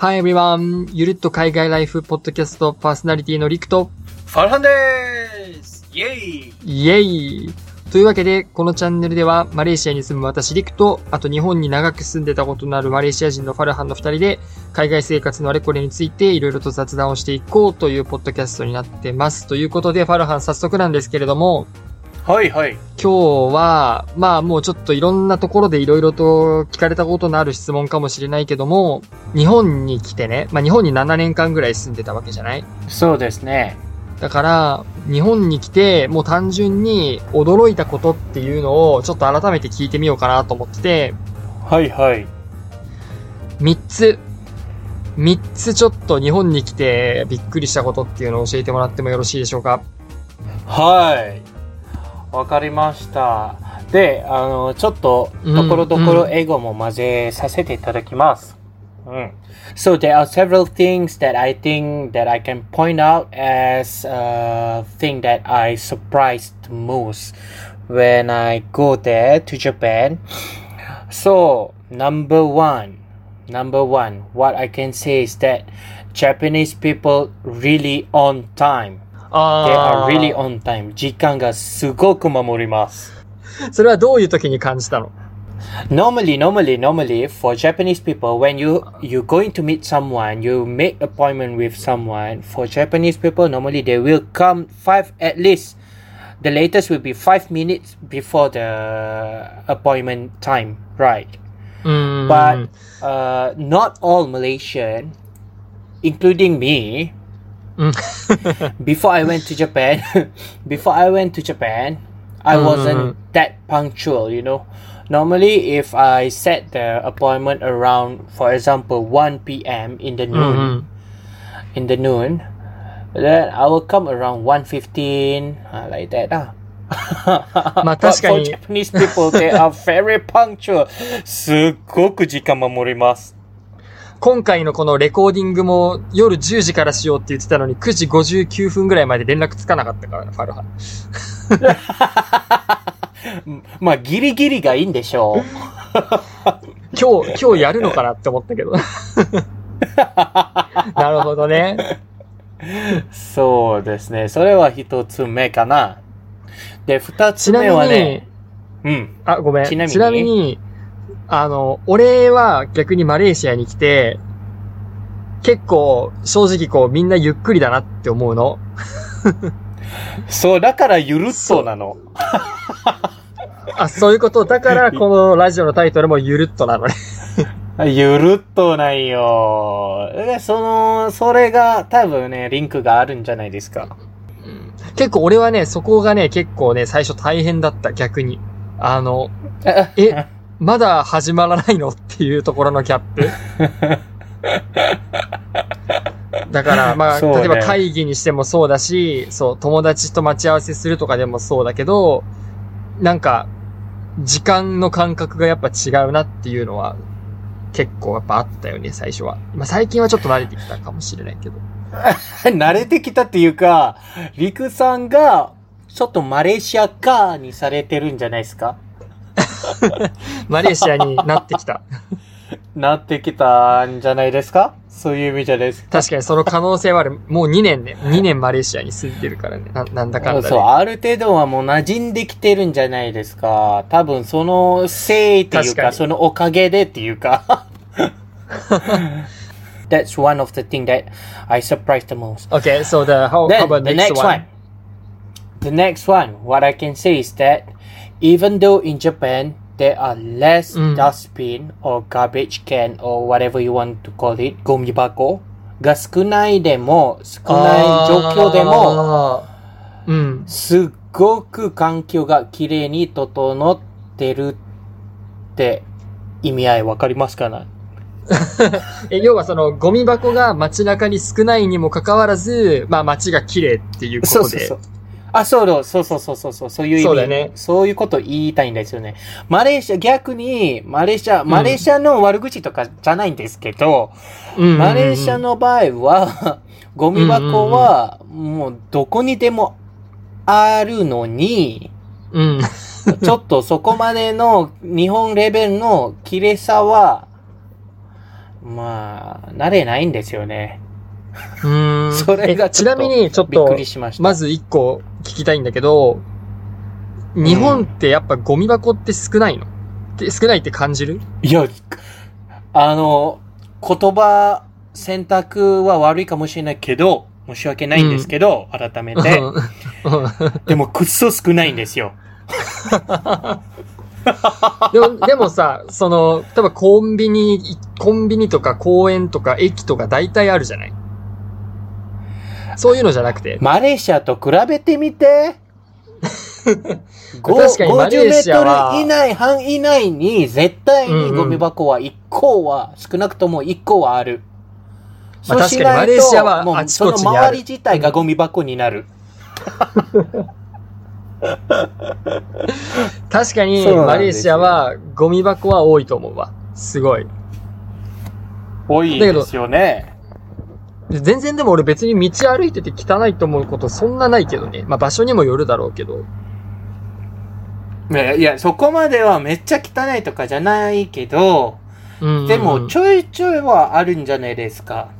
Hi everyone! ゆるっと海外ライフポッドキャストパーソナリティのリクと、ファルハンですイェイイエイというわけで、このチャンネルでは、マレーシアに住む私リクと、あと日本に長く住んでたことのあるマレーシア人のファルハンの二人で、海外生活のあれこれについていろいろと雑談をしていこうというポッドキャストになってます。ということで、ファルハン早速なんですけれども、はいはい。今日は、まあもうちょっといろんなところでいろいろと聞かれたことのある質問かもしれないけども、日本に来てね、まあ日本に7年間ぐらい住んでたわけじゃないそうですね。だから、日本に来て、もう単純に驚いたことっていうのをちょっと改めて聞いてみようかなと思ってて、はいはい。3つ、3つちょっと日本に来てびっくりしたことっていうのを教えてもらってもよろしいでしょうか？はい。わかりました。で、あの、ちょっと、うんところどころ英語も混ぜさせていただきます。うん。So there are several things that I think that I can point out as a thing that I surprised most when I go there to Japan. So, number one, number one, what I can say is that Japanese people really on time. They あ are really on time. 時間がすごく守ります。それはどういう時に感じたの Normally, normally, normally, for Japanese people, when you you're going to meet someone, you make appointment with someone. For Japanese people, normally they will come five at least. The latest will be five minutes before the appointment time, right? うーん。 But uh, not all Malaysian, including me, うん before I went to Japan, before I went to Japan, I Mm. wasn't that punctual, you know. Normally, if I set the appointment around, for example, 1 p.m. in the うん noon, in the noon, then I will come around 1.15, uh, like that. Ah. まあ But 確か for に Japanese people, they are very punctual. すっごく時間守ります。 今回のこのレコーディングも夜10時からしようって言ってたのに9時59分ぐらいまで連絡つかなかったからね、ファルハン。まあ、ギリギリがいいんでしょう。今日、今日やるのかなって思ったけど。なるほどね。そうですね。それは一つ目かな。で、二つ目はにね、、うん。あ、ごめん。ちなみにちなみに、あの、俺は逆にマレーシアに来て、結構、正直こう、みんなゆっくりだなって思うの。そう、だからゆるっとなの。あ、そういうこと。だから、このラジオのタイトルもゆるっとなのね。ゆるっとないよ。で、その、それが多分ね、リンクがあるんじゃないですか。結構俺はね、そこがね、結構ね、最初大変だった、逆に。あの、え、まだ始まらないのっていうところのギャップ。だから、まあ、ね例えば会議にしてもそうだし、そう、友達と待ち合わせするとかでもそうだけど、なんか、時間の感覚がやっぱ違うなっていうのは、結構やっぱあったよね、最初は。まあ最近はちょっと慣れてきたかもしれないけど。慣れてきたっていうか、リクさんが、ちょっとマレーシア化にされてるんじゃないですか？マレーシアになってきた。なってきたんじゃないですかそういう意味じゃないですか確かにその可能性はある。もう2年ね。2年マレーシアに住んでるからね。ななんだかんだそう、ね。ある程度はもう馴染んできてるんじゃないですか。多分そのせいっていうか、確かにそのおかげでっていうか。That's one of the thing that I surprised the most. Okay, so the, how, how Then about the next, next one? one. The next one, what I can say is that even though in Japan there are less Mm. dustbin or garbage can or whatever you want to call it, ゴミ箱が少ないでも、少ない状況でも。うん。すっごく環境が綺麗に整ってるって意味合いわかりますかな？え、要はその、ゴミ箱が街中に少ないにもかかわらず、まあ街が綺麗っていうことで。そうそうそう。あ、そうそうそうそうそうそう、そういう意味。そうだよねそういうこと言いたいんですよね。マレーシア、逆に、マレーシア、マレーシアの悪口とかじゃないんですけど、うマレーシアの場合は、ゴミ箱は、もうどこにでもあるのに、うん。ちょっとそこまでの日本レベルの綺麗さはまあ、慣れないんですよね。うーん。それがえちなみに、ちょっびっくと、りしました。まず一個聞きたいんだけど、日本ってやっぱゴミ箱って少ないの？って少ないって感じる？いや、あの、言葉選択は悪いかもしれないけど、申し訳ないんですけど、改めて。うんでも、くっそ少ないんですよ。でも、でもさ、その、例えばコンビニ、コンビニとか公園とか駅とか大体あるじゃない？そういうのじゃなくて。マレーシアと比べてみて。ご 確かにマレーシアは50メートル以内、半以内に、絶対にゴミ箱は1個は、少なくとも1個はある。まあ確かにマレーシアはもうあちこちにあるその周り自体がゴミ箱になる。確かに、マレーシアはゴミ箱は多いと思うわ。すごい。多いですよね。で全然でも俺別に道歩いてて汚いと思うことそんなないけどね。まあ場所にもよるだろうけど。いや、いやそこまではめっちゃ汚いとかじゃないけど、うんでもちょいちょいはあるんじゃないですか。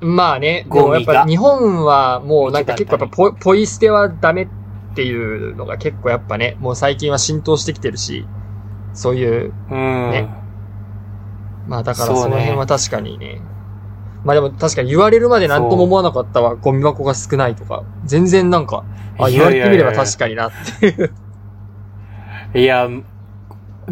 まあね、でゴミがもやっぱ日本はもうなんか結構やっぱ道ポポイ捨てはダメっていうのが結構やっぱね、もう最近は浸透してきてるし、そういう、うん。ねまあだからその辺は確かにね。まあでも確かに言われるまで何とも思わなかったわ、ゴミ箱が少ないとか。全然なんか、あ、言われてみれば確かになっていう。いや、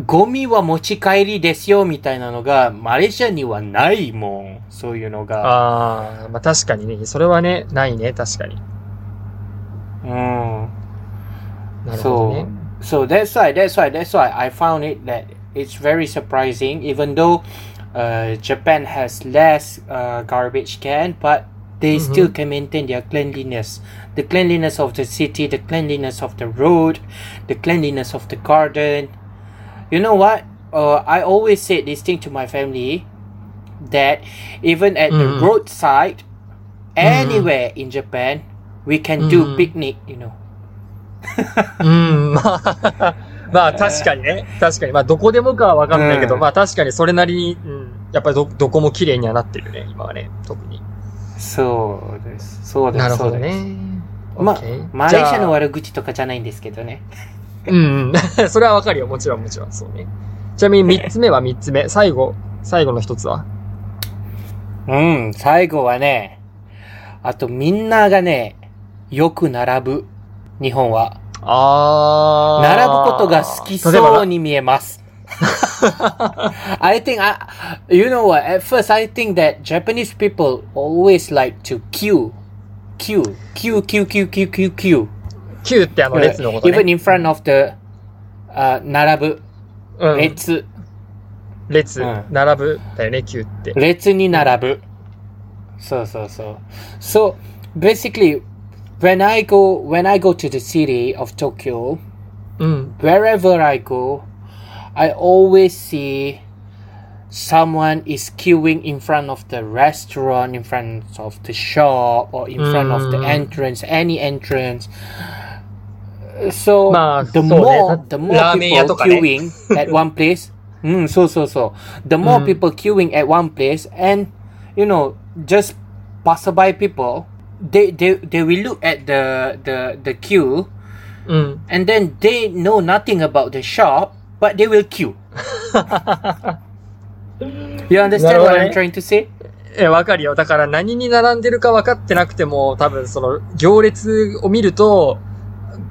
ゴミは持ち帰りですよみたいなのが、マレーシアにはないもん。そういうのが。ああ、まあ確かにね、それはね、ないね、確かに。うん。なるほどね。So that's why, that's why, that's why I found it that it's very surprising, even though uh, Japan has less uh, garbage can, but they still can maintain their cleanliness. The cleanliness of the city, the cleanliness of the road, the cleanliness of the garden. You know what? Uh, I always said this thing to my family that even at the Mhm. roadside, anywhere in Japan, we can do Mhm. picnic, you know. うん、まあ、まあ確かにね。確かに。まあどこでもかはわかんないけど、うんまあ確かにそれなりに、うん、 やっぱりど、どこも綺麗にはなってるね、今はね、特に。そうです。そうです。なるほど。ね。ま OK マレーシアの悪口とかじゃないんですけどね。うん、うん。それはわかるよ。もちろん、もちろん。そうね。ちなみに三つ目は三つ目。最後、最後の一つは？うん、最後はね、あとみんながね、よく並ぶ。日本は。あー。並ぶことが好きそうに見えます。I think, I, you know what, at first I think that Japanese people always like to queue. Queue. Queue, queue, queue, queue, queue, queue. 9ってあの列のこと Even ね。 in front of the, uh, 並ぶ。うん。列。列うん、並ぶだよね、9って。列に並ぶ。そうそうそう。So, basically, when I go, when I go to the city of Tokyo, うん。 wherever I go, I always see someone is queuing in front of the restaurant, in front of the shop, or in mm. front of the entrance, any entrance. So the more the more people queuing at one place, mm, so so so, the more mm. people queuing at one place, and you know just passerby people, they they they will look at the the the queue, and then they know nothing about the shop, but they will queue. you understand what I'm trying to say? え、わかるよ。だから何に並んでるか分かってなくても、多分その行列を見ると、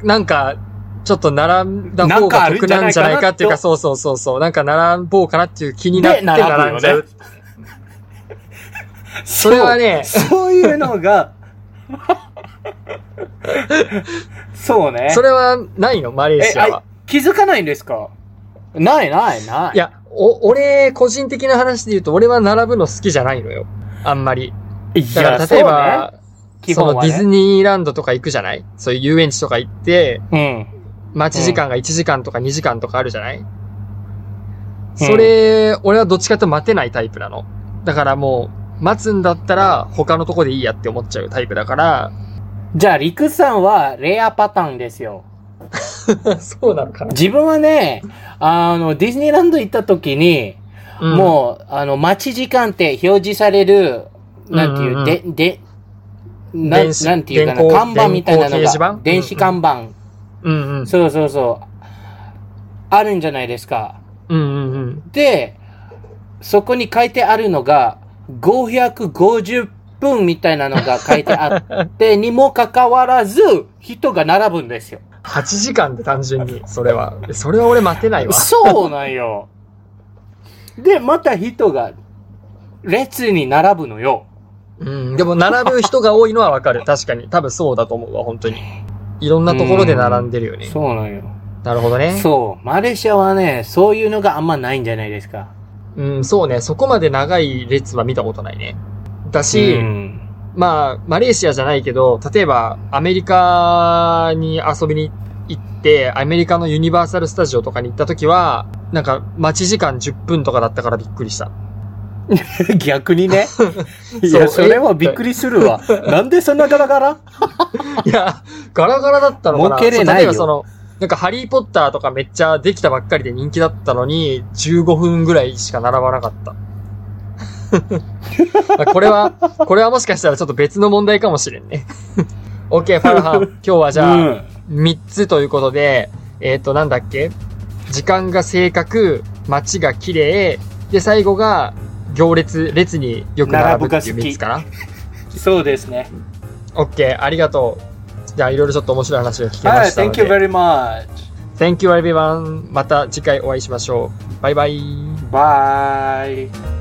なんか、ちょっと並んだ方が得なんじゃないかっていうか、そうそうそうそう。なんか並ぼうかなっていう気になってで並んじゃう。それはねそうそういうのが、そうね。それはないの？マレーシアは。気づかないんですか？ないないない。いや、お、俺、個人的な話で言うと、俺は並ぶの好きじゃないのよ。あんまり。いだから、例えば、基本はねそのディズニーランドとか行くじゃない？そういう遊園地とか行って、うん。待ち時間が1時間とか2時間とかあるじゃない、それ、俺はどっちかと待てないタイプなの。だからもう、待つんだったら他のとこでいいやって思っちゃうタイプだから、じゃあ、リクさんはレアパターンですよ。そうなのかな自分はね、あの、ディズニーランド行った時に、うんもう、あの、待ち時間って表示される、なんていう、うんうんうんで、で、ななんていうかな、看板みたいなのが、電子看板、うんうん。そうそうそう、あるんじゃないですか。うんうんうん。で、そこに書いてあるのが、550分みたいなのが書いてあって、にもかかわらず、人が並ぶんですよ。8時間で単純に、それは。それは俺待てないわ。そうなんよ。で、また人が列に並ぶのよ。うん。でも、並ぶ人が多いのはわかる。確かに。多分そうだと思うわ、本当に。いろんなところで並んでるよね。そうなんよ。なるほどね。そう。マレーシアはね、そういうのがあんまないんじゃないですか。うん、そうね。そこまで長い列は見たことないね。だし、うんまあ、マレーシアじゃないけど、例えば、アメリカに遊びに行って、アメリカのユニバーサルスタジオとかに行った時は、なんか、待ち時間10分とかだったからびっくりした。逆にね。いや、それはびっくりするわ。なんでそんなガラガラ？いや、ガラガラだったのかな儲けれないよ例えばその、なんかハリーポッターとかめっちゃできたばっかりで人気だったのに、15分ぐらいしか並ばなかった。ま あこれは、これはもしかしたらちょっと別の問題かもしれんね。OK、ファルハン。今日はじゃあ、うん3つということで、えっ、と、なんだっけ？時間が正確、街が綺麗、で、最後が、行列、列によく並ぶっていう3つかな？そうですね。OK、ありがとう。じゃあ、いろいろちょっと面白い話を聞けまはい、したの thank you で。very much. Thank you everyone. また次回お会いしましょう。バイバイ。Bye.